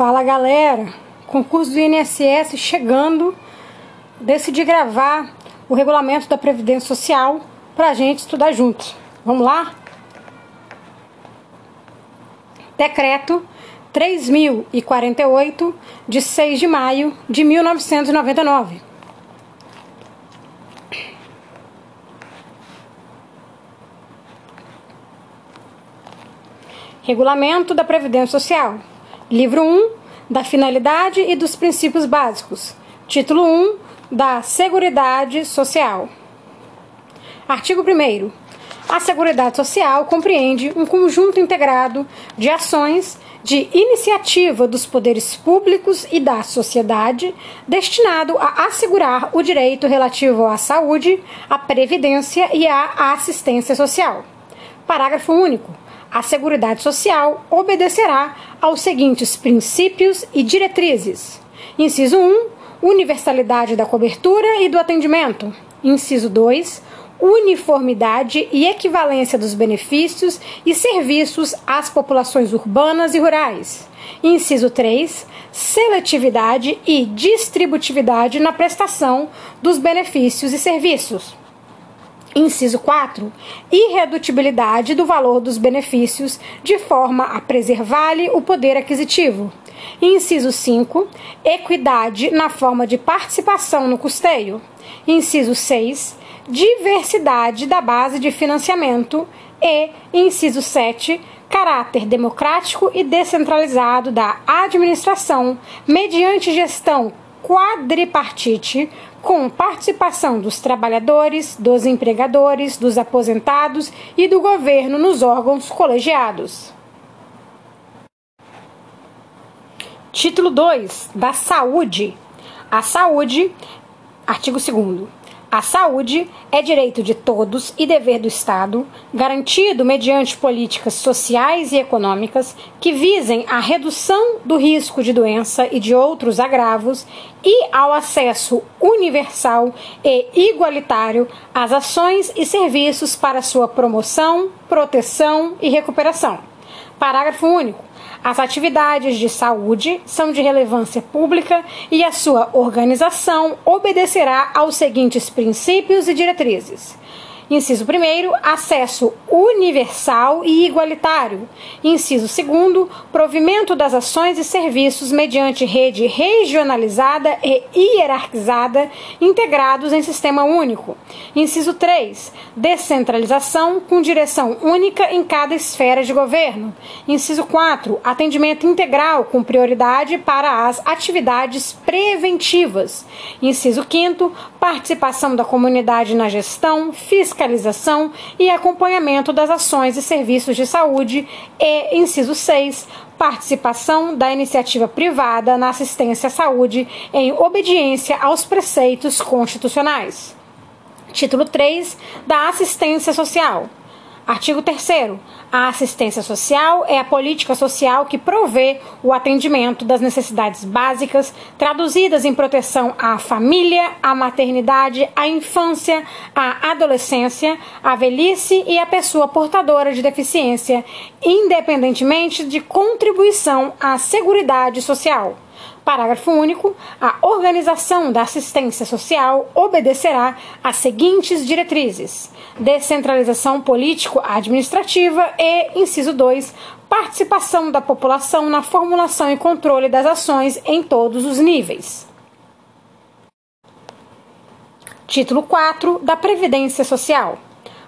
Fala galera, concurso do INSS chegando. Decidi gravar o regulamento da Previdência Social para a gente estudar juntos. Vamos lá? Decreto 3048, de 6 de maio de 1999. Regulamento da Previdência Social. Livro 1 da finalidade e dos princípios básicos. Título 1 da Seguridade Social. Artigo 1 A Seguridade Social compreende um conjunto integrado de ações de iniciativa dos poderes públicos e da sociedade destinado a assegurar o direito relativo à saúde, à previdência e à assistência social. Parágrafo único. A Seguridade Social obedecerá aos seguintes princípios e diretrizes: inciso 1, universalidade da cobertura e do atendimento. Inciso 2, uniformidade e equivalência dos benefícios e serviços às populações urbanas e rurais. Inciso 3, seletividade e distributividade na prestação dos benefícios e serviços. Inciso 4. Irredutibilidade do valor dos benefícios de forma a preservar-lhe o poder aquisitivo. Inciso 5. Equidade na forma de participação no custeio. Inciso 6. Diversidade da base de financiamento. E, inciso 7. Caráter democrático e descentralizado da administração, mediante gestão quadripartite com participação dos trabalhadores, dos empregadores, dos aposentados e do governo nos órgãos colegiados. Título 2 da Saúde. A saúde, artigo 2 a saúde é direito de todos e dever do Estado, garantido mediante políticas sociais e econômicas que visem a redução do risco de doença e de outros agravos e ao acesso universal e igualitário às ações e serviços para sua promoção, proteção e recuperação. Parágrafo único. As atividades de saúde são de relevância pública e a sua organização obedecerá aos seguintes princípios e diretrizes: Inciso 1 acesso universal e igualitário. Inciso 2 provimento das ações e serviços mediante rede regionalizada e hierarquizada, integrados em sistema único. Inciso 3 descentralização com direção única em cada esfera de governo. Inciso 4 atendimento integral com prioridade para as atividades preventivas. Inciso 5 participação da comunidade na gestão, fiscalização fiscalização e acompanhamento das ações e serviços de saúde e, inciso 6, participação da iniciativa privada na assistência à saúde em obediência aos preceitos constitucionais. Título 3 da Assistência Social. Artigo 3 a assistência social é a política social que provê o atendimento das necessidades básicas, traduzidas em proteção à família, à maternidade, à infância, à adolescência, à velhice e à pessoa portadora de deficiência, independentemente de contribuição à Seguridade Social. Parágrafo único. A organização da assistência social obedecerá às seguintes diretrizes: descentralização político-administrativa e, inciso 2, participação da população na formulação e controle das ações em todos os níveis. Título 4 da Previdência Social.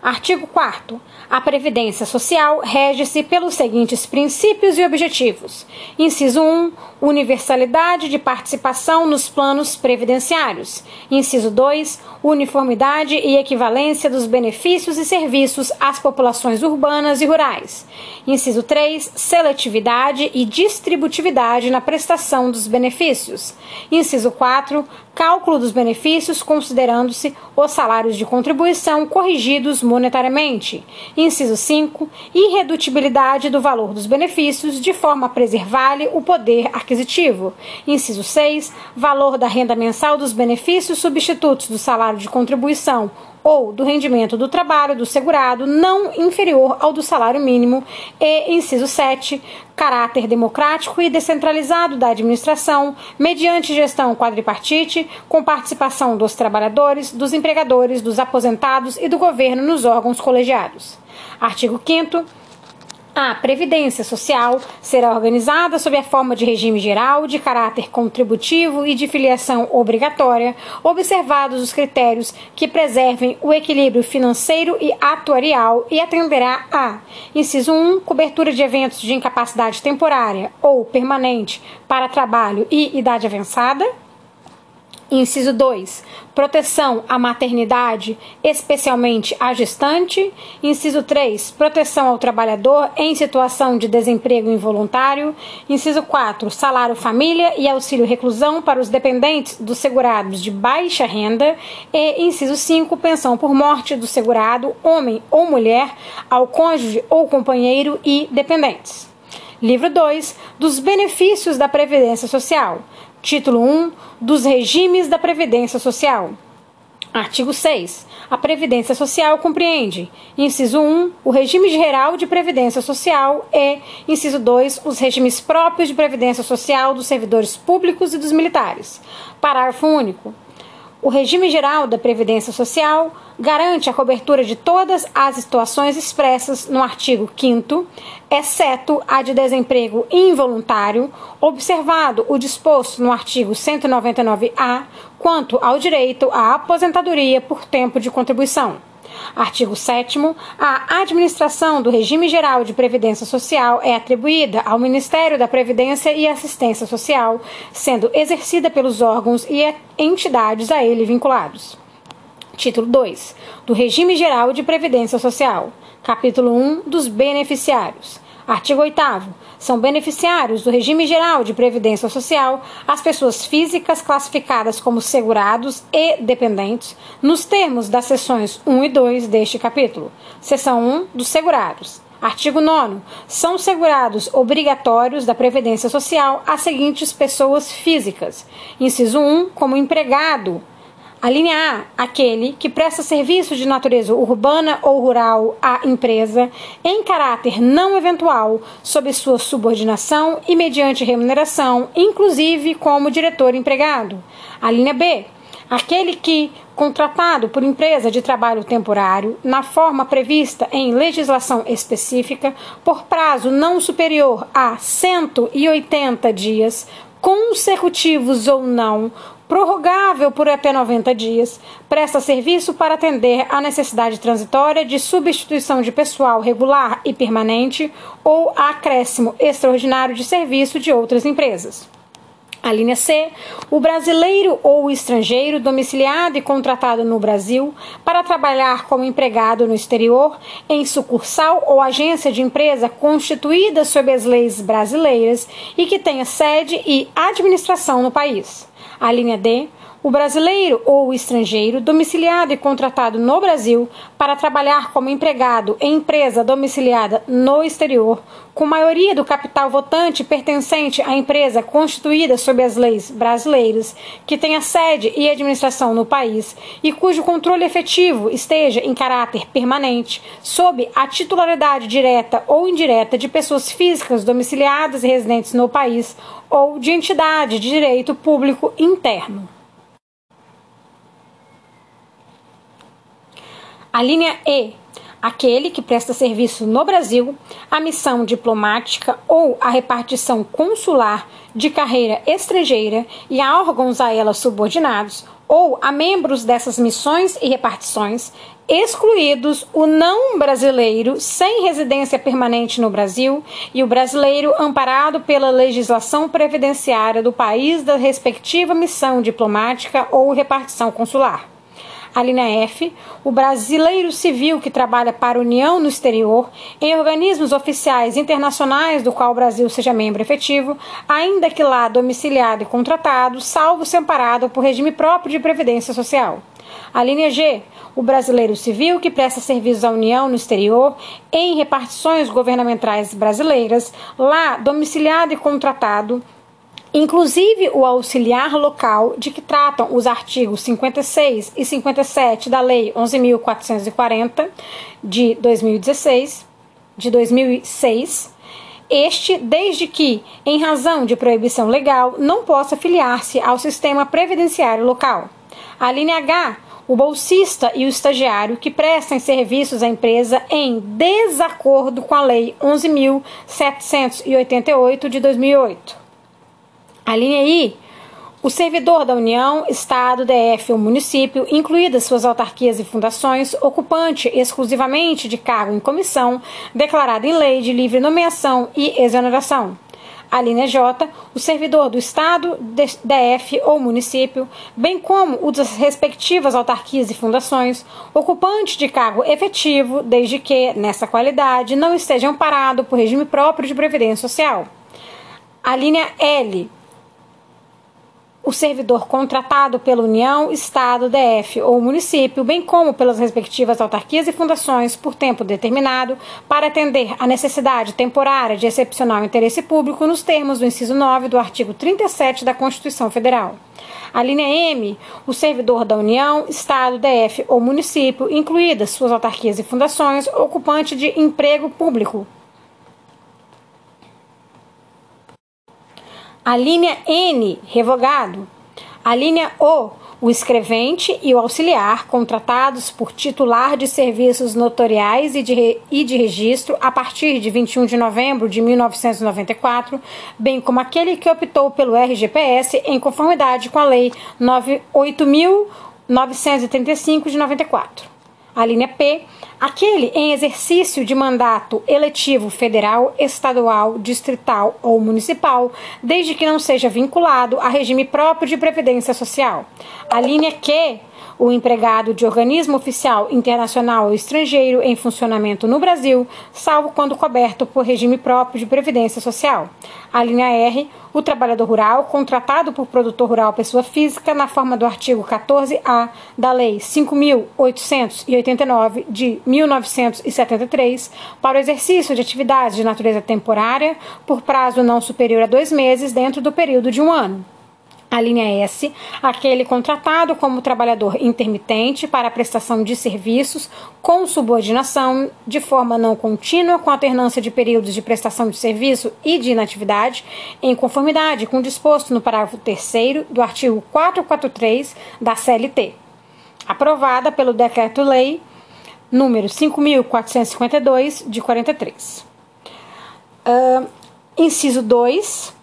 Artigo 4 a Previdência Social rege-se pelos seguintes princípios e objetivos: inciso 1, universalidade de participação nos planos previdenciários. Inciso 2, uniformidade e equivalência dos benefícios e serviços às populações urbanas e rurais. Inciso 3, seletividade e distributividade na prestação dos benefícios. Inciso 4, cálculo dos benefícios considerando-se os salários de contribuição corrigidos monetariamente. Inciso 5. Irredutibilidade do valor dos benefícios de forma a preservar-lhe o poder aquisitivo. Inciso 6. Valor da renda mensal dos benefícios substitutos do salário de contribuição ou do rendimento do trabalho do segurado não inferior ao do salário mínimo e, inciso 7, caráter democrático e descentralizado da administração, mediante gestão quadripartite, com participação dos trabalhadores, dos empregadores, dos aposentados e do governo nos órgãos colegiados. Artigo 5 a Previdência Social será organizada sob a forma de regime geral, de caráter contributivo e de filiação obrigatória, observados os critérios que preservem o equilíbrio financeiro e atuarial e atenderá a: inciso 1, cobertura de eventos de incapacidade temporária ou permanente para trabalho e idade avançada. Inciso 2. Proteção à maternidade, especialmente à gestante. Inciso 3. Proteção ao trabalhador em situação de desemprego involuntário. Inciso 4. Salário família e auxílio reclusão para os dependentes dos segurados de baixa renda. E inciso 5. Pensão por morte do segurado, homem ou mulher, ao cônjuge ou companheiro e dependentes. Livro 2 dos benefícios da Previdência Social. Título 1 dos regimes da Previdência Social. Artigo 6. A Previdência Social compreende: inciso 1, o regime geral de previdência social e, inciso 2, os regimes próprios de previdência social dos servidores públicos e dos militares. Parágrafo único. O regime geral da Previdência Social garante a cobertura de todas as situações expressas no artigo 5, exceto a de desemprego involuntário, observado o disposto no artigo 199-A quanto ao direito à aposentadoria por tempo de contribuição. Artigo 7. A administração do regime geral de previdência social é atribuída ao Ministério da Previdência e Assistência Social, sendo exercida pelos órgãos e entidades a ele vinculados. Título 2. Do Regime Geral de Previdência Social. Capítulo 1. Dos beneficiários. Artigo 8 são beneficiários do regime geral de previdência social as pessoas físicas classificadas como segurados e dependentes, nos termos das seções 1 e 2 deste capítulo. Seção 1 dos segurados. Artigo 9. São segurados obrigatórios da Previdência Social as seguintes pessoas físicas: inciso 1, como empregado a linha A, aquele que presta serviço de natureza urbana ou rural à empresa em caráter não eventual, sob sua subordinação e mediante remuneração, inclusive como diretor empregado. A linha B, aquele que, contratado por empresa de trabalho temporário, na forma prevista em legislação específica, por prazo não superior a 180 dias, consecutivos ou não, prorrogável por até 90 dias, presta serviço para atender à necessidade transitória de substituição de pessoal regular e permanente ou acréscimo extraordinário de serviço de outras empresas. A linha C, o brasileiro ou estrangeiro domiciliado e contratado no Brasil para trabalhar como empregado no exterior, em sucursal ou agência de empresa constituída sob as leis brasileiras e que tenha sede e administração no país. A linha D, o brasileiro ou o estrangeiro domiciliado e contratado no Brasil para trabalhar como empregado em empresa domiciliada no exterior, com maioria do capital votante pertencente à empresa constituída sob as leis brasileiras, que tenha sede e administração no país e cujo controle efetivo esteja em caráter permanente, sob a titularidade direta ou indireta de pessoas físicas domiciliadas e residentes no país ou de entidade de direito público interno. A linha E, aquele que presta serviço no Brasil, a missão diplomática ou a repartição consular de carreira estrangeira e a órgãos a ela subordinados, ou a membros dessas missões e repartições, excluídos o não brasileiro sem residência permanente no Brasil e o brasileiro amparado pela legislação previdenciária do país da respectiva missão diplomática ou repartição consular. A linha F, o brasileiro civil que trabalha para a União no exterior, em organismos oficiais internacionais do qual o Brasil seja membro efetivo, ainda que lá domiciliado e contratado, salvo se amparado por regime próprio de previdência social. A linha G, o brasileiro civil que presta serviços à União no exterior em repartições governamentais brasileiras, lá domiciliado e contratado, inclusive o auxiliar local de que tratam os artigos 56 e 57 da Lei 11.440 de 2016, de 2006, este desde que, em razão de proibição legal, não possa filiar-se ao sistema previdenciário local. A linha H o bolsista e o estagiário que prestem serviços à empresa em desacordo com a Lei 11.788 de 2008. A linha I, o servidor da União, Estado, DF ou município, incluídas suas autarquias e fundações, ocupante exclusivamente de cargo em comissão, declarado em lei de livre nomeação e exoneração a linha J, o servidor do Estado, DF ou município, bem como o das respectivas autarquias e fundações, ocupante de cargo efetivo, desde que, nessa qualidade, não esteja amparado por regime próprio de previdência social. A linha L, o servidor contratado pela União, Estado, DF ou município, bem como pelas respectivas autarquias e fundações por tempo determinado, para atender à necessidade temporária de excepcional interesse público nos termos do inciso 9 do artigo 37 da Constituição Federal. A linha M, o servidor da União, Estado, DF ou município, incluídas suas autarquias e fundações, ocupante de emprego público, A linha N, revogado. A linha O, o escrevente e o auxiliar contratados por titular de serviços notoriais e de, e de registro a partir de 21 de novembro de 1994, bem como aquele que optou pelo RGPS em conformidade com a Lei 8.935 de 94. A linha P, aquele em exercício de mandato eletivo federal, estadual, distrital ou municipal, desde que não seja vinculado a regime próprio de previdência social. A linha Q, o empregado de organismo oficial internacional ou estrangeiro em funcionamento no Brasil, salvo quando coberto por regime próprio de previdência social. A linha R, o trabalhador rural contratado por produtor rural pessoa física na forma do artigo 14A da Lei 5.889 de 1973 para o exercício de atividades de natureza temporária por prazo não superior a dois meses dentro do período de um ano. A linha S, aquele contratado como trabalhador intermitente para a prestação de serviços com subordinação de forma não contínua com alternância de períodos de prestação de serviço e de inatividade, em conformidade com o disposto no parágrafo 3 do artigo 443 da CLT. Aprovada pelo Decreto-Lei número 5.452, de 43. Uh, inciso 2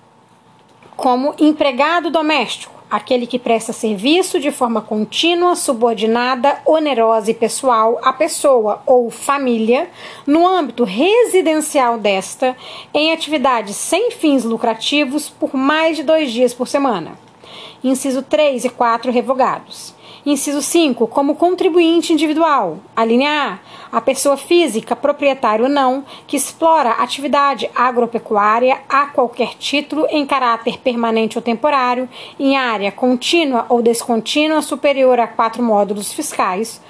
como empregado doméstico, aquele que presta serviço de forma contínua, subordinada, onerosa e pessoal à pessoa ou família, no âmbito residencial desta, em atividades sem fins lucrativos por mais de dois dias por semana. Inciso 3 e 4 revogados. Inciso 5. Como contribuinte individual. A linha A. A pessoa física, proprietário ou não, que explora atividade agropecuária a qualquer título em caráter permanente ou temporário, em área contínua ou descontínua superior a quatro módulos fiscais,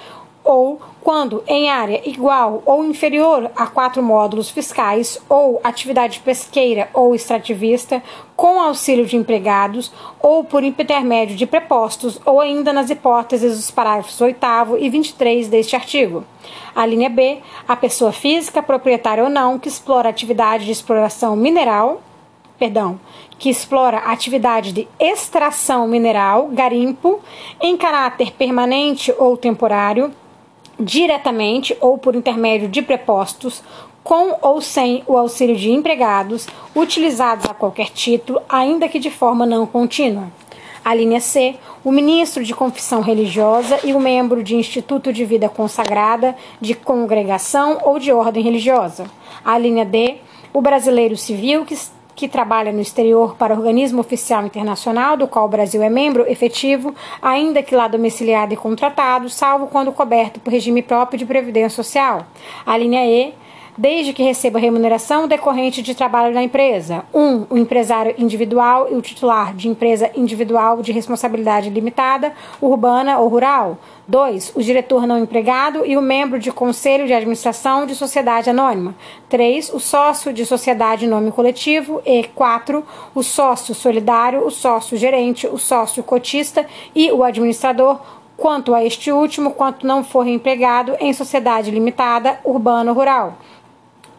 ou quando em área igual ou inferior a quatro módulos fiscais ou atividade pesqueira ou extrativista, com auxílio de empregados ou por intermédio de prepostos, ou ainda nas hipóteses dos parágrafos 8 e 23 deste artigo. A linha B, a pessoa física, proprietária ou não, que explora atividade de exploração mineral, perdão, que explora atividade de extração mineral, garimpo, em caráter permanente ou temporário, diretamente ou por intermédio de prepostos, com ou sem o auxílio de empregados, utilizados a qualquer título, ainda que de forma não contínua. A linha C, o ministro de confissão religiosa e o membro de instituto de vida consagrada, de congregação ou de ordem religiosa. A linha D, o brasileiro civil que que trabalha no exterior para organismo oficial internacional, do qual o Brasil é membro efetivo, ainda que lá domiciliado e contratado, salvo quando coberto por regime próprio de previdência social. A linha E desde que receba remuneração decorrente de trabalho da empresa. 1. Um, o empresário individual e o titular de empresa individual de responsabilidade limitada, urbana ou rural. 2. O diretor não empregado e o membro de conselho de administração de sociedade anônima. 3. O sócio de sociedade nome coletivo. E 4. O sócio solidário, o sócio gerente, o sócio cotista e o administrador quanto a este último, quanto não for empregado em sociedade limitada, urbana ou rural.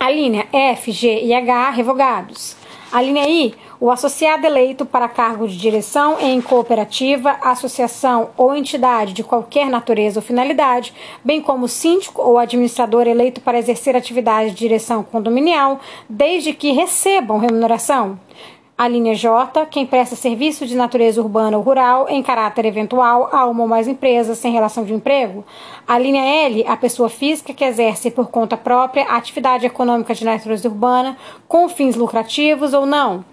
A linha F, G e H revogados. A linha I, o associado eleito para cargo de direção em cooperativa, associação ou entidade de qualquer natureza ou finalidade, bem como síndico ou administrador eleito para exercer atividade de direção condominial, desde que recebam remuneração. A linha J, quem presta serviço de natureza urbana ou rural em caráter eventual a uma ou mais empresas sem relação de emprego. A linha L, a pessoa física que exerce por conta própria atividade econômica de natureza urbana com fins lucrativos ou não.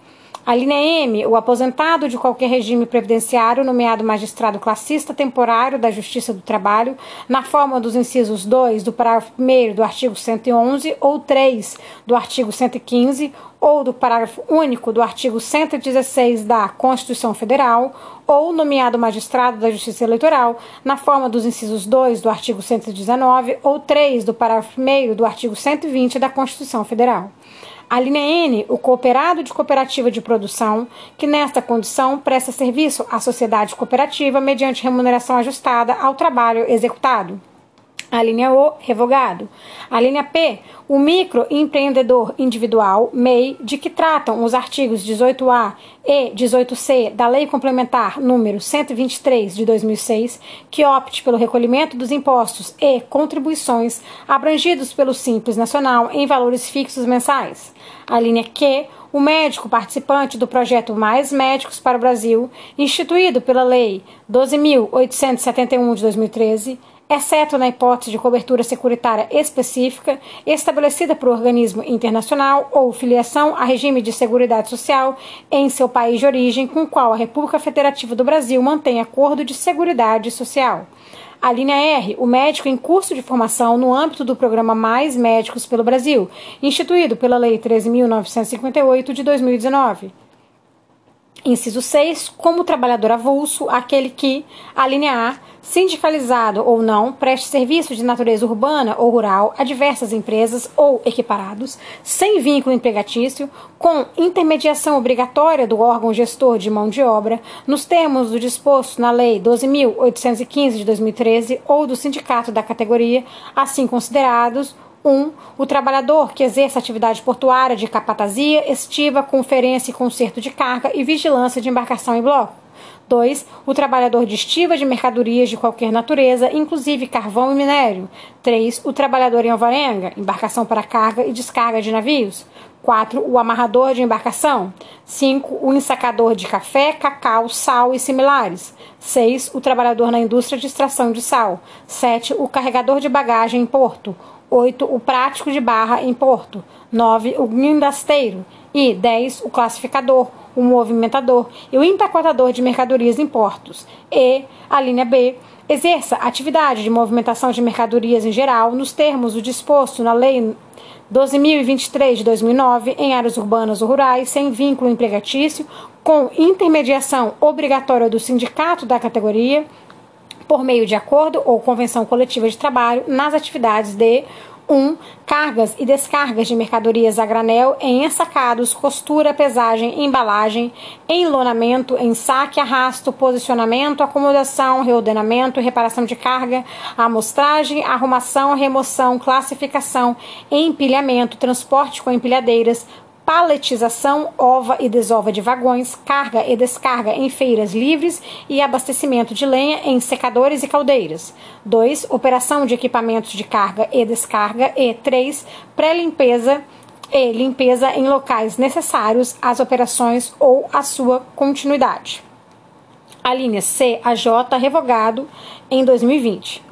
A linha M, o aposentado de qualquer regime previdenciário, nomeado magistrado classista temporário da Justiça do Trabalho, na forma dos incisos 2 do parágrafo 1 do artigo 111 ou 3 do artigo 115 ou do parágrafo único do artigo 116 da Constituição Federal, ou nomeado magistrado da Justiça Eleitoral, na forma dos incisos 2 do artigo 119 ou 3 do parágrafo 1 do artigo 120 da Constituição Federal. A linha N, o cooperado de cooperativa de produção, que nesta condição presta serviço à sociedade cooperativa mediante remuneração ajustada ao trabalho executado. A linha O, revogado. A linha P, o microempreendedor individual, MEI, de que tratam os artigos 18A e 18C da Lei Complementar número 123 de 2006, que opte pelo recolhimento dos impostos e contribuições abrangidos pelo Simples Nacional em valores fixos mensais. A linha Q, o médico participante do projeto Mais Médicos para o Brasil, instituído pela Lei 12.871 de 2013, exceto na hipótese de cobertura securitária específica estabelecida por organismo internacional ou filiação a regime de seguridade social em seu país de origem com o qual a República Federativa do Brasil mantém acordo de seguridade social. A linha R, o médico em curso de formação no âmbito do programa Mais Médicos pelo Brasil, instituído pela Lei 13.958 de 2019. Inciso 6. Como trabalhador avulso, aquele que, a linha A, sindicalizado ou não, preste serviço de natureza urbana ou rural a diversas empresas ou equiparados, sem vínculo empregatício, com intermediação obrigatória do órgão gestor de mão de obra, nos termos do disposto na Lei 12.815 de 2013 ou do sindicato da categoria, assim considerados 1. Um, o trabalhador que exerce atividade portuária de capatazia, estiva, conferência e conserto de carga e vigilância de embarcação em bloco. 2. O trabalhador de estiva de mercadorias de qualquer natureza, inclusive carvão e minério. 3. O trabalhador em alvarenga, embarcação para carga e descarga de navios. 4. O amarrador de embarcação. 5. O ensacador de café, cacau, sal e similares. 6. O trabalhador na indústria de extração de sal. 7. O carregador de bagagem em porto. 8. O prático de barra em porto. 9. O guindasteiro. E 10. O classificador, o movimentador e o empacotador de mercadorias em portos. E a linha B. Exerça atividade de movimentação de mercadorias em geral nos termos do disposto na Lei 12.023 de 2009 em áreas urbanas ou rurais, sem vínculo empregatício, com intermediação obrigatória do sindicato da categoria por meio de acordo ou convenção coletiva de trabalho nas atividades de 1. Um, cargas e descargas de mercadorias a granel em ensacados, costura, pesagem, embalagem, enlonamento, ensaque, arrasto, posicionamento, acomodação, reordenamento, reparação de carga, amostragem, arrumação, remoção, classificação, empilhamento, transporte com empilhadeiras, paletização, ova e desova de vagões, carga e descarga em feiras livres e abastecimento de lenha em secadores e caldeiras. 2. Operação de equipamentos de carga e descarga. E 3. Pré-limpeza e limpeza em locais necessários às operações ou à sua continuidade. A linha C a J revogado em 2020.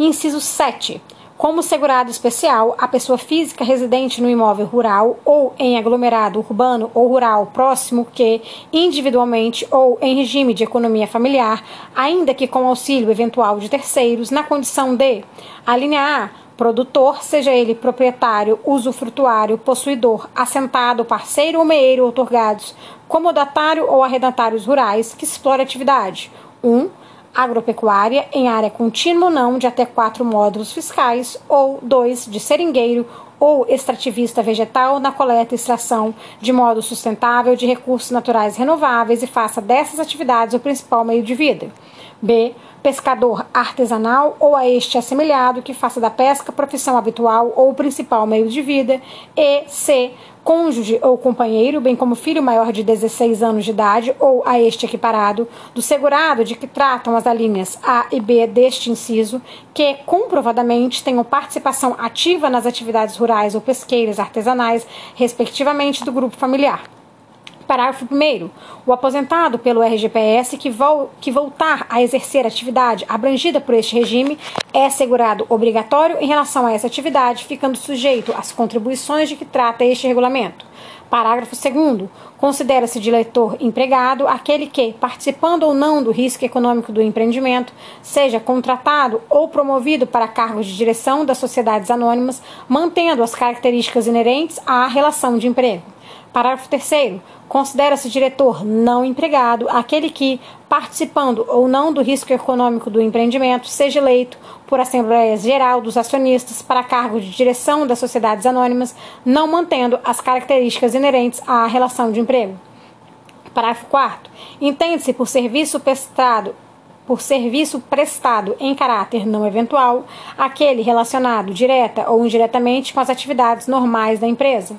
Inciso 7 como segurado especial, a pessoa física residente no imóvel rural ou em aglomerado urbano ou rural próximo que, individualmente ou em regime de economia familiar, ainda que com auxílio eventual de terceiros, na condição de: a linha A produtor, seja ele proprietário, usufrutuário, possuidor, assentado, parceiro ou meeiro outorgados, comodatário ou arrendatários rurais, que explora atividade. 1. Um, agropecuária em área contínua ou não de até quatro módulos fiscais, ou 2. de seringueiro ou extrativista vegetal na coleta e extração de modo sustentável de recursos naturais renováveis e faça dessas atividades o principal meio de vida. B. Pescador artesanal ou a este assemelhado que faça da pesca profissão habitual ou principal meio de vida. E. C cônjuge ou companheiro, bem como filho maior de 16 anos de idade ou a este equiparado, do segurado de que tratam as alíneas A e B deste inciso, que comprovadamente tenham participação ativa nas atividades rurais ou pesqueiras artesanais, respectivamente do grupo familiar. Parágrafo 1. O aposentado pelo RGPS que, vol que voltar a exercer atividade abrangida por este regime é assegurado obrigatório em relação a essa atividade, ficando sujeito às contribuições de que trata este regulamento. Parágrafo 2. Considera-se diretor empregado aquele que, participando ou não do risco econômico do empreendimento, seja contratado ou promovido para cargos de direção das sociedades anônimas, mantendo as características inerentes à relação de emprego. Parágrafo 3. Considera-se diretor não empregado aquele que, participando ou não do risco econômico do empreendimento, seja eleito por Assembleia Geral dos Acionistas para cargo de direção das sociedades anônimas, não mantendo as características inerentes à relação de emprego. Parágrafo 4. Entende-se por serviço prestado por serviço prestado em caráter não eventual, aquele relacionado direta ou indiretamente com as atividades normais da empresa.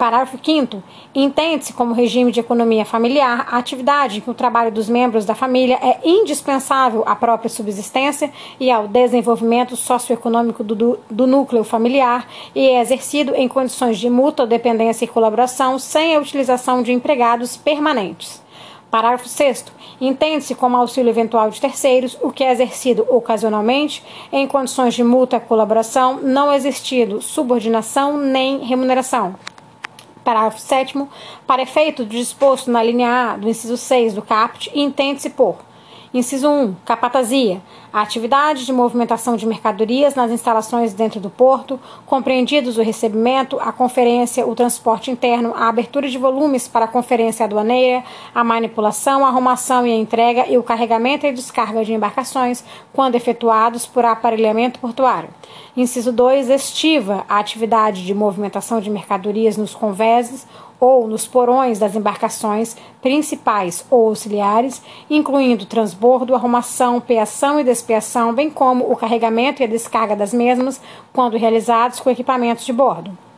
Parágrafo 5 Entende-se como regime de economia familiar a atividade em que o trabalho dos membros da família é indispensável à própria subsistência e ao desenvolvimento socioeconômico do, do, núcleo familiar e é exercido em condições de mútua dependência e colaboração sem a utilização de empregados permanentes. Parágrafo 6 Entende-se como auxílio eventual de terceiros o que é exercido ocasionalmente em condições de mútua colaboração, não existindo subordinação nem remuneração. Parágrafo 7 para efeito do disposto na linha A do inciso 6 do CAPT, entende-se por Inciso 1. Capatazia. A atividade de movimentação de mercadorias nas instalações dentro do porto, compreendidos o recebimento, a conferência, o transporte interno, a abertura de volumes para a conferência aduaneira, a manipulação, a arrumação e a entrega e o carregamento e descarga de embarcações, quando efetuados por aparelhamento portuário. Inciso 2. Estiva. A atividade de movimentação de mercadorias nos convéses ou nos porões das embarcações principais ou auxiliares, incluindo transbordo, arrumação, peação e despeação, bem como o carregamento e a descarga das mesmas, quando realizados com equipamentos de bordo.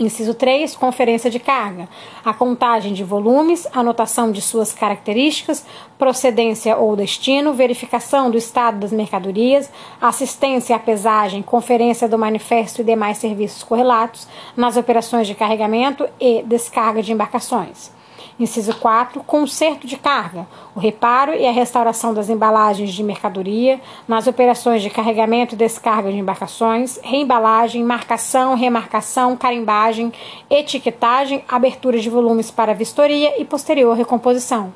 Inciso 3, conferência de carga. A contagem de volumes, anotação de suas características, procedência ou destino, verificação do estado das mercadorias, assistência à pesagem, conferência do manifesto e demais serviços correlatos nas operações de carregamento e descarga de embarcações. Inciso 4. Conserto de carga. O reparo e a restauração das embalagens de mercadoria, nas operações de carregamento e descarga de embarcações, reembalagem, marcação, remarcação, carimbagem, etiquetagem, abertura de volumes para vistoria e posterior recomposição.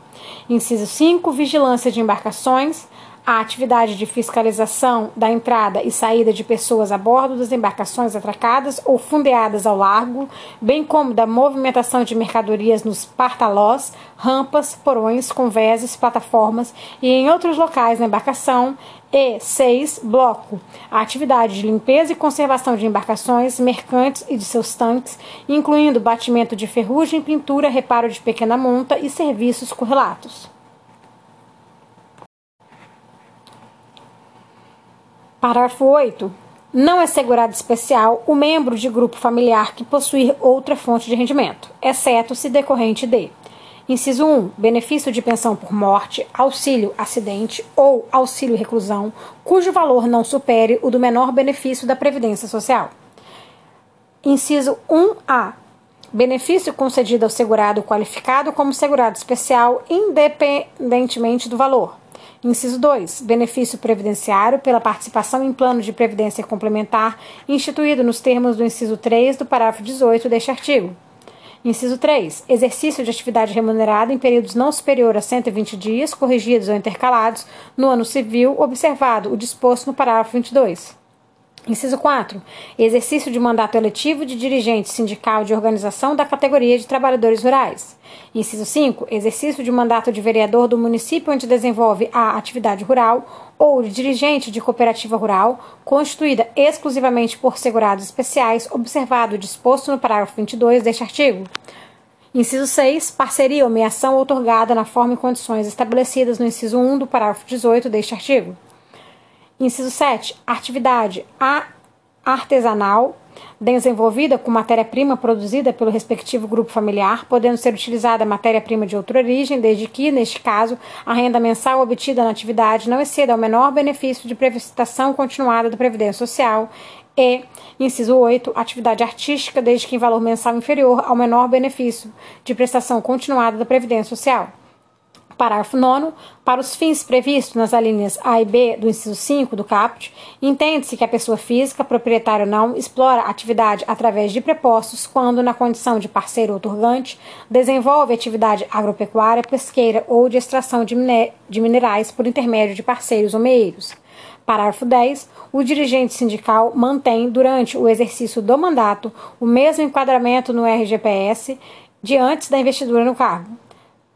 Inciso 5. Vigilância de embarcações a atividade de fiscalização da entrada e saída de pessoas a bordo das embarcações atracadas ou fundeadas ao largo, bem como da movimentação de mercadorias nos partalós, rampas, porões, convéses, plataformas e em outros locais na embarcação. E 6. Bloco. A atividade de limpeza e conservação de embarcações, mercantes e de seus tanques, incluindo batimento de ferrugem, pintura, reparo de pequena monta e serviços correlatos. Parágrafo 8. Não é segurado especial o membro de grupo familiar que possuir outra fonte de rendimento, exceto se decorrente de Inciso 1. Benefício de pensão por morte, auxílio acidente ou auxílio reclusão, cujo valor não supere o do menor benefício da Previdência Social. Inciso 1A. Benefício concedido ao segurado qualificado como segurado especial, independentemente do valor. Inciso 2. Benefício previdenciário pela participação em plano de previdência complementar instituído nos termos do inciso 3 do parágrafo 18 deste artigo. Inciso 3. Exercício de atividade remunerada em períodos não superior a 120 dias, corrigidos ou intercalados, no ano civil, observado o disposto no parágrafo 22. Inciso 4. Exercício de mandato eletivo de dirigente sindical de organização da categoria de trabalhadores rurais. Inciso 5. Exercício de mandato de vereador do município onde desenvolve a atividade rural ou de dirigente de cooperativa rural constituída exclusivamente por segurados especiais, observado o disposto no parágrafo 22 deste artigo. Inciso 6. Parceria ou meação otorgada na forma e condições estabelecidas no inciso 1 do parágrafo 18 deste artigo. Inciso 7. Atividade artesanal desenvolvida com matéria-prima produzida pelo respectivo grupo familiar, podendo ser utilizada matéria-prima de outra origem, desde que, neste caso, a renda mensal obtida na atividade não exceda ao menor benefício de prestação continuada da Previdência Social e, inciso 8, atividade artística, desde que em valor mensal inferior ao menor benefício de prestação continuada da Previdência Social. Parágrafo 9. Para os fins previstos nas alíneas A e B do inciso 5 do CAPT, entende-se que a pessoa física, proprietária ou não, explora a atividade através de prepostos quando, na condição de parceiro otorgante, desenvolve atividade agropecuária, pesqueira ou de extração de, de minerais por intermédio de parceiros ou meios. Parágrafo 10. O dirigente sindical mantém, durante o exercício do mandato, o mesmo enquadramento no RGPS de antes da investidura no cargo.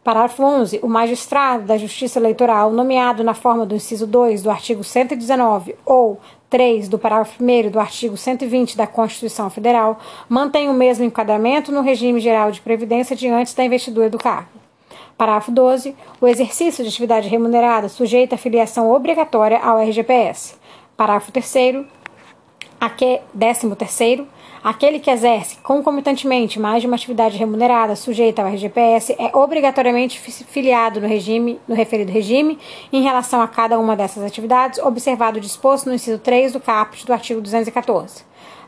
Parágrafo 11. O magistrado da Justiça Eleitoral, nomeado na forma do inciso 2 do artigo 119 ou 3 do parágrafo 1 do artigo 120 da Constituição Federal, mantém o mesmo enquadramento no regime geral de previdência de antes da investidura do cargo. Parágrafo 12. O exercício de atividade remunerada sujeita a filiação obrigatória ao RGPS. Parágrafo 3. Aqui, 13 terceiro, Aquele que exerce concomitantemente mais de uma atividade remunerada sujeita ao RGPS é obrigatoriamente filiado no regime, no referido regime, em relação a cada uma dessas atividades, observado o disposto no inciso 3 do caput do artigo 214.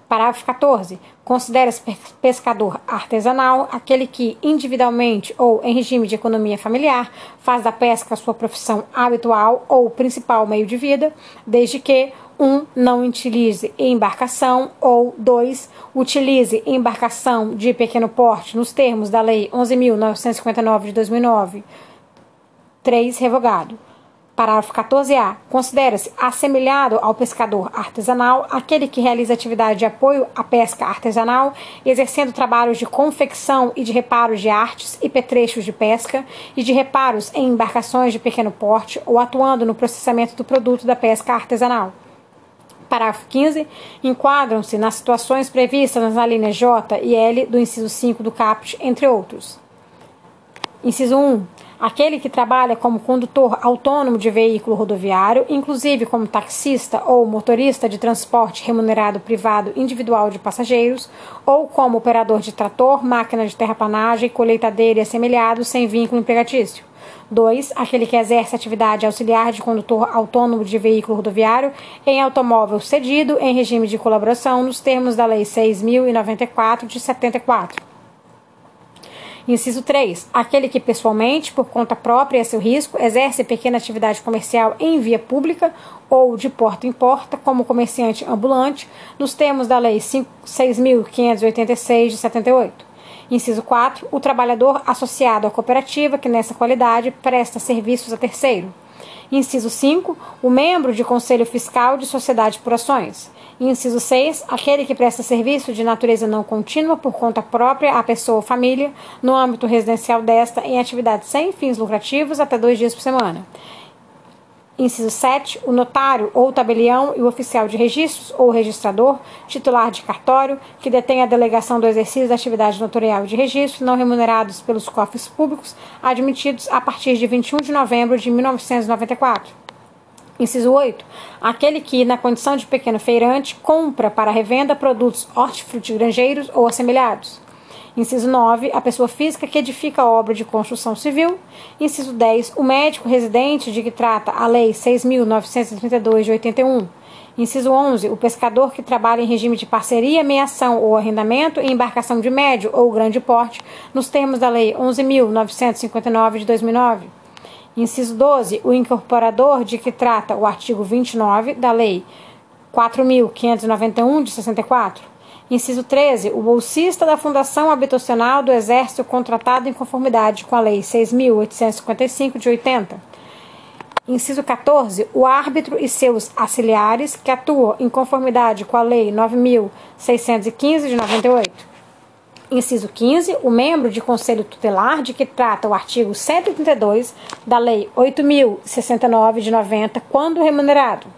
Parágrafo 14. Considera-se pescador artesanal aquele que, individualmente ou em regime de economia familiar, faz da pesca sua profissão habitual ou principal meio de vida, desde que um, não utilize embarcação ou dois, utilize embarcação de pequeno porte nos termos da Lei 11.959 de 2009. 3. Revogado. Parágrafo 14A. Considera-se assemelhado ao pescador artesanal aquele que realiza atividade de apoio à pesca artesanal, exercendo trabalhos de confecção e de reparos de artes e petrechos de pesca e de reparos em embarcações de pequeno porte ou atuando no processamento do produto da pesca artesanal. Parágrafo 15. Enquadram-se nas situações previstas nas alíneas J e L do inciso 5 do CAPT, entre outros. Inciso 1. Aquele que trabalha como condutor autônomo de veículo rodoviário, inclusive como taxista ou motorista de transporte remunerado privado individual de passageiros, ou como operador de trator, máquina de terraplanagem, colheitadeira e assemelhados sem vínculo empregatício. 2. Aquele que exerce atividade auxiliar de condutor autônomo de veículo rodoviário em automóvel cedido em regime de colaboração nos termos da Lei 6.094 de 74. Inciso 3. Aquele que pessoalmente, por conta própria e a seu risco, exerce pequena atividade comercial em via pública ou de porta em porta, como comerciante ambulante, nos termos da Lei 6.586 de 78. Inciso 4. O trabalhador associado à cooperativa que, nessa qualidade, presta serviços a terceiro. Inciso 5. O membro de conselho fiscal de sociedade por ações. Inciso 6. Aquele que presta serviço de natureza não contínua por conta própria à pessoa ou família, no âmbito residencial desta, em atividades sem fins lucrativos, até dois dias por semana. Inciso 7. O notário ou tabelião e o oficial de registros ou registrador, titular de cartório, que detém a delegação do exercício da atividade notorial de registro, não remunerados pelos cofres públicos, admitidos a partir de 21 de novembro de 1994. Inciso 8. Aquele que, na condição de pequeno feirante, compra para revenda produtos hortifrutigranjeiros ou assemelhados. Inciso 9, a pessoa física que edifica obra de construção civil. Inciso 10, o médico residente de que trata a Lei 6.932 de 81. Inciso 11, o pescador que trabalha em regime de parceria, meação ou arrendamento em embarcação de médio ou grande porte, nos termos da Lei 11.959 de 2009. Inciso 12, o incorporador de que trata o artigo 29 da Lei 4.591 de 64. Inciso 13. O bolsista da Fundação Habitacional do Exército contratado em conformidade com a Lei 6.855 de 80. Inciso 14. O árbitro e seus auxiliares que atuam em conformidade com a Lei 9.615 de 98. Inciso 15. O membro de conselho tutelar de que trata o artigo 132 da Lei 8.069 de 90, quando remunerado.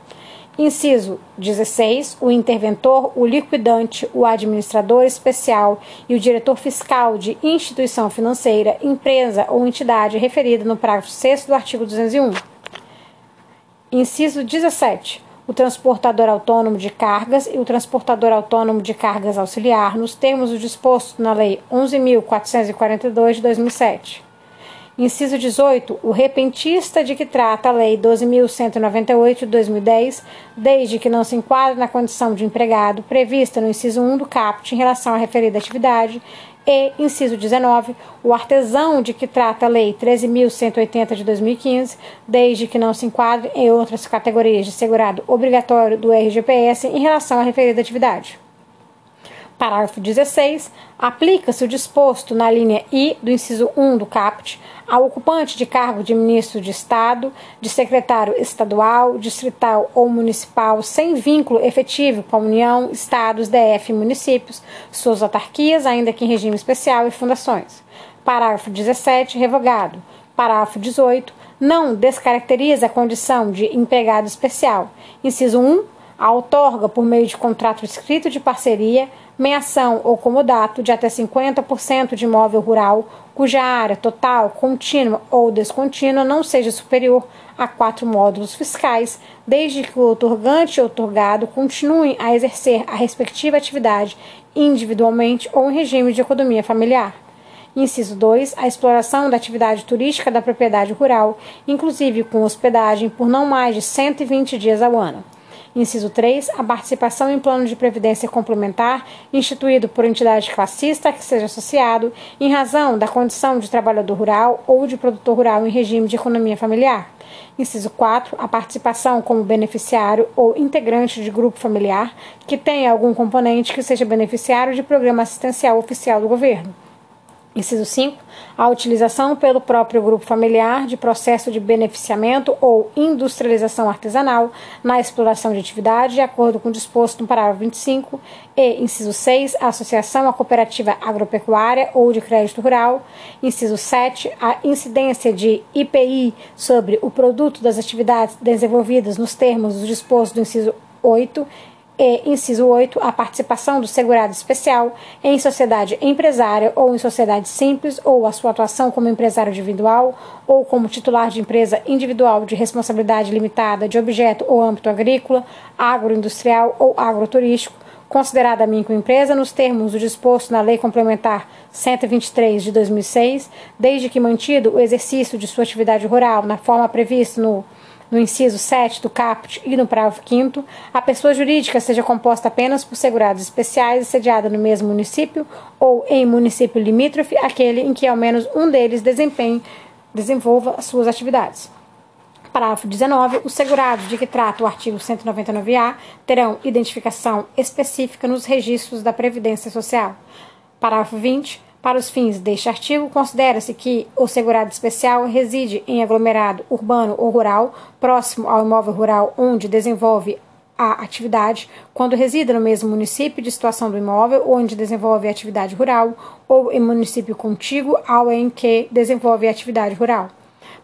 Inciso 16. O interventor, o liquidante, o administrador especial e o diretor fiscal de instituição financeira, empresa ou entidade referida no parágrafo 6 do artigo 201. Inciso 17 o transportador autônomo de cargas e o transportador autônomo de cargas auxiliar, nos termos do disposto na Lei 11.442 de 2007. Inciso 18. O repentista de que trata a Lei 12.198 de 2010, desde que não se enquadre na condição de empregado prevista no inciso 1 do CAPT em relação à referida atividade, e, inciso 19, o artesão de que trata a Lei 13.180 de 2015, desde que não se enquadre em outras categorias de segurado obrigatório do RGPS em relação à referida atividade. Parágrafo 16. Aplica-se o disposto na linha I do inciso 1 do CAPT ao ocupante de cargo de ministro de Estado, de secretário estadual, distrital ou municipal sem vínculo efetivo com a União, Estados, DF e municípios, suas autarquias, ainda que em regime especial, e fundações. Parágrafo 17. Revogado. Parágrafo 18. Não descaracteriza a condição de empregado especial. Inciso 1. A outorga, por meio de contrato escrito de parceria, menção ou comodato de até 50% de imóvel rural cuja área total, contínua ou descontínua não seja superior a quatro módulos fiscais, desde que o otorgante e o otorgado continuem a exercer a respectiva atividade individualmente ou em regime de economia familiar. Inciso 2. A exploração da atividade turística da propriedade rural, inclusive com hospedagem, por não mais de 120 dias ao ano. Inciso 3. A participação em plano de previdência complementar instituído por entidade classista que seja associado em razão da condição de trabalhador rural ou de produtor rural em regime de economia familiar. Inciso 4. A participação como beneficiário ou integrante de grupo familiar que tenha algum componente que seja beneficiário de programa assistencial oficial do governo. Inciso 5. A utilização pelo próprio grupo familiar de processo de beneficiamento ou industrialização artesanal na exploração de atividade, de acordo com o disposto no parágrafo 25. E, inciso 6. A associação à cooperativa agropecuária ou de crédito rural. Inciso 7. A incidência de IPI sobre o produto das atividades desenvolvidas nos termos do disposto do inciso 8 e, inciso 8, a participação do segurado especial em sociedade empresária ou em sociedade simples ou a sua atuação como empresário individual ou como titular de empresa individual de responsabilidade limitada de objeto ou âmbito agrícola, agroindustrial ou agroturístico, considerada microempresa nos termos do disposto na Lei Complementar 123 de 2006, desde que mantido o exercício de sua atividade rural na forma prevista no no inciso 7 do caput e no parágrafo 5 a pessoa jurídica seja composta apenas por segurados especiais e sediada no mesmo município ou em município limítrofe, aquele em que ao menos um deles desempenhe, desenvolva suas atividades. Parágrafo 19. Os segurados de que trata o artigo 199-A terão identificação específica nos registros da Previdência Social. Parágrafo 20. Para os fins deste artigo, considera-se que o segurado especial reside em aglomerado urbano ou rural, próximo ao imóvel rural onde desenvolve a atividade, quando resida no mesmo município de situação do imóvel onde desenvolve a atividade rural, ou em município contíguo ao em que desenvolve a atividade rural.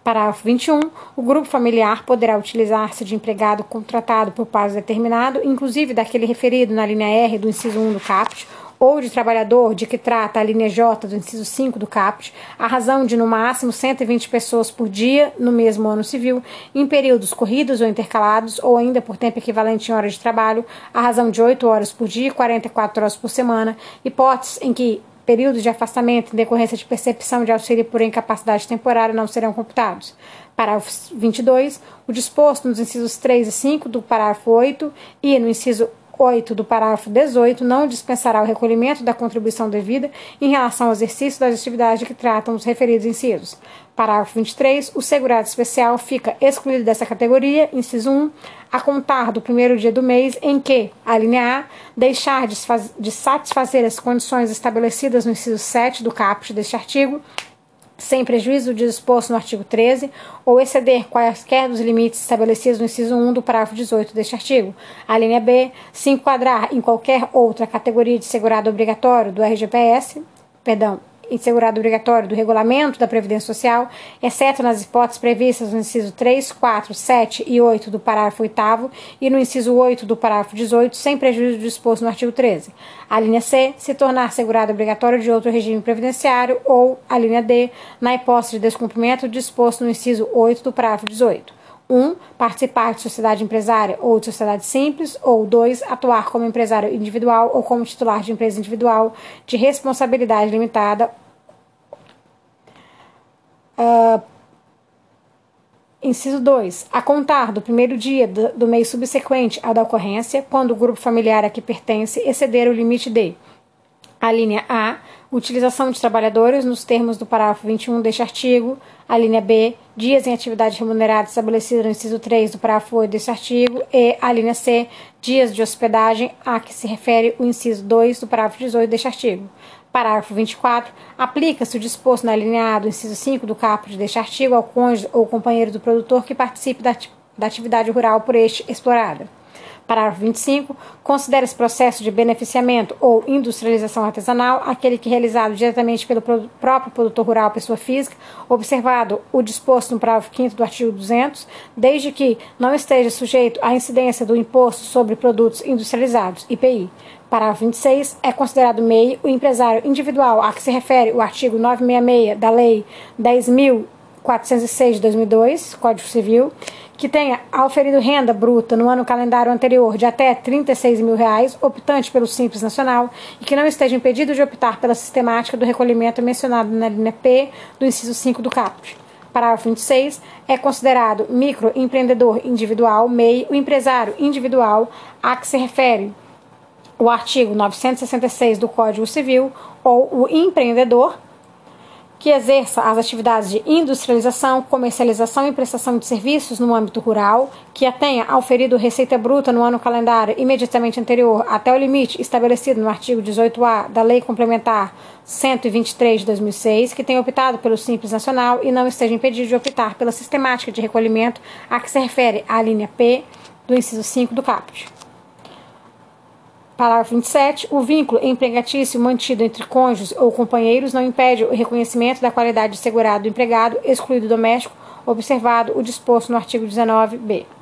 Parágrafo 21. O grupo familiar poderá utilizar-se de empregado contratado por prazo determinado, inclusive daquele referido na linha R do inciso 1 do CAPT, ou de trabalhador de que trata a linha J do inciso 5 do CAPT, a razão de no máximo 120 pessoas por dia no mesmo ano civil, em períodos corridos ou intercalados, ou ainda por tempo equivalente em horas de trabalho, a razão de 8 horas por dia e 44 horas por semana, hipóteses em que períodos de afastamento em decorrência de percepção de auxílio por incapacidade temporária não serão computados. Parágrafo 22. O disposto nos incisos 3 e 5 do parágrafo 8 e no inciso 8 do parágrafo 18 não dispensará o recolhimento da contribuição devida em relação ao exercício das atividades de que tratam os referidos incisos. Parágrafo 23. O segurado especial fica excluído dessa categoria, inciso 1, a contar do primeiro dia do mês em que, a linha A, deixar de satisfazer as condições estabelecidas no inciso 7 do caput deste artigo, sem prejuízo do disposto no artigo 13, ou exceder quaisquer dos limites estabelecidos no inciso 1 do parágrafo 18 deste artigo. A linha B, se enquadrar em qualquer outra categoria de segurado obrigatório do RGPS, perdão, segurado obrigatório do regulamento da Previdência Social, exceto nas hipóteses previstas no inciso 3, 4, 7 e 8 do parágrafo 8 e no inciso 8 do parágrafo 18, sem prejuízo do disposto no artigo 13. A linha C, se tornar segurado obrigatório de outro regime previdenciário, ou a linha D, na hipótese de descumprimento disposto no inciso 8 do parágrafo 18. 1. Um, participar de sociedade empresária ou de sociedade simples. Ou 2. Atuar como empresário individual ou como titular de empresa individual de responsabilidade limitada. Uh, Inciso 2. A contar do primeiro dia do, mês subsequente ao da ocorrência, quando o grupo familiar a que pertence exceder o limite de a linha A, utilização de trabalhadores nos termos do parágrafo 21 deste artigo. A linha B, dias em atividade remunerada estabelecida no inciso 3 do parágrafo 8 deste artigo. E a linha C, dias de hospedagem a que se refere o inciso 2 do parágrafo 18 deste artigo. Parágrafo 24. Aplica-se o disposto na linha A do inciso 5 do caput deste artigo ao cônjuge ou companheiro do produtor que participe da, da atividade rural por este explorada. Parágrafo 25. Considera esse processo de beneficiamento ou industrialização artesanal aquele que realizado diretamente pelo próprio produtor rural, pessoa física, observado o disposto no parágrafo 5 do artigo 200, desde que não esteja sujeito à incidência do imposto sobre produtos industrializados, IPI. Parágrafo 26. É considerado MEI o empresário individual a que se refere o artigo 966 da Lei 10.406 de 2002, Código Civil, que tenha auferido renda bruta no ano calendário anterior de até 36 mil reais, optante pelo Simples Nacional, e que não esteja impedido de optar pela sistemática do recolhimento mencionado na linha P do inciso 5 do CAPT. Parágrafo 26. É considerado microempreendedor individual, MEI, o empresário individual a que se refere o artigo 966 do Código Civil ou o empreendedor que exerça as atividades de industrialização, comercialização e prestação de serviços no âmbito rural, que tenha auferido receita bruta no ano calendário imediatamente anterior até o limite estabelecido no artigo 18-A da Lei Complementar 123 de 2006, que tenha optado pelo Simples Nacional e não esteja impedido de optar pela sistemática de recolhimento a que se refere a linha P do inciso 5 do CAPT. Parágrafo 27. O vínculo empregatício mantido entre cônjuges ou companheiros não impede o reconhecimento da qualidade de segurado do empregado, excluído doméstico, observado o disposto no artigo 19b.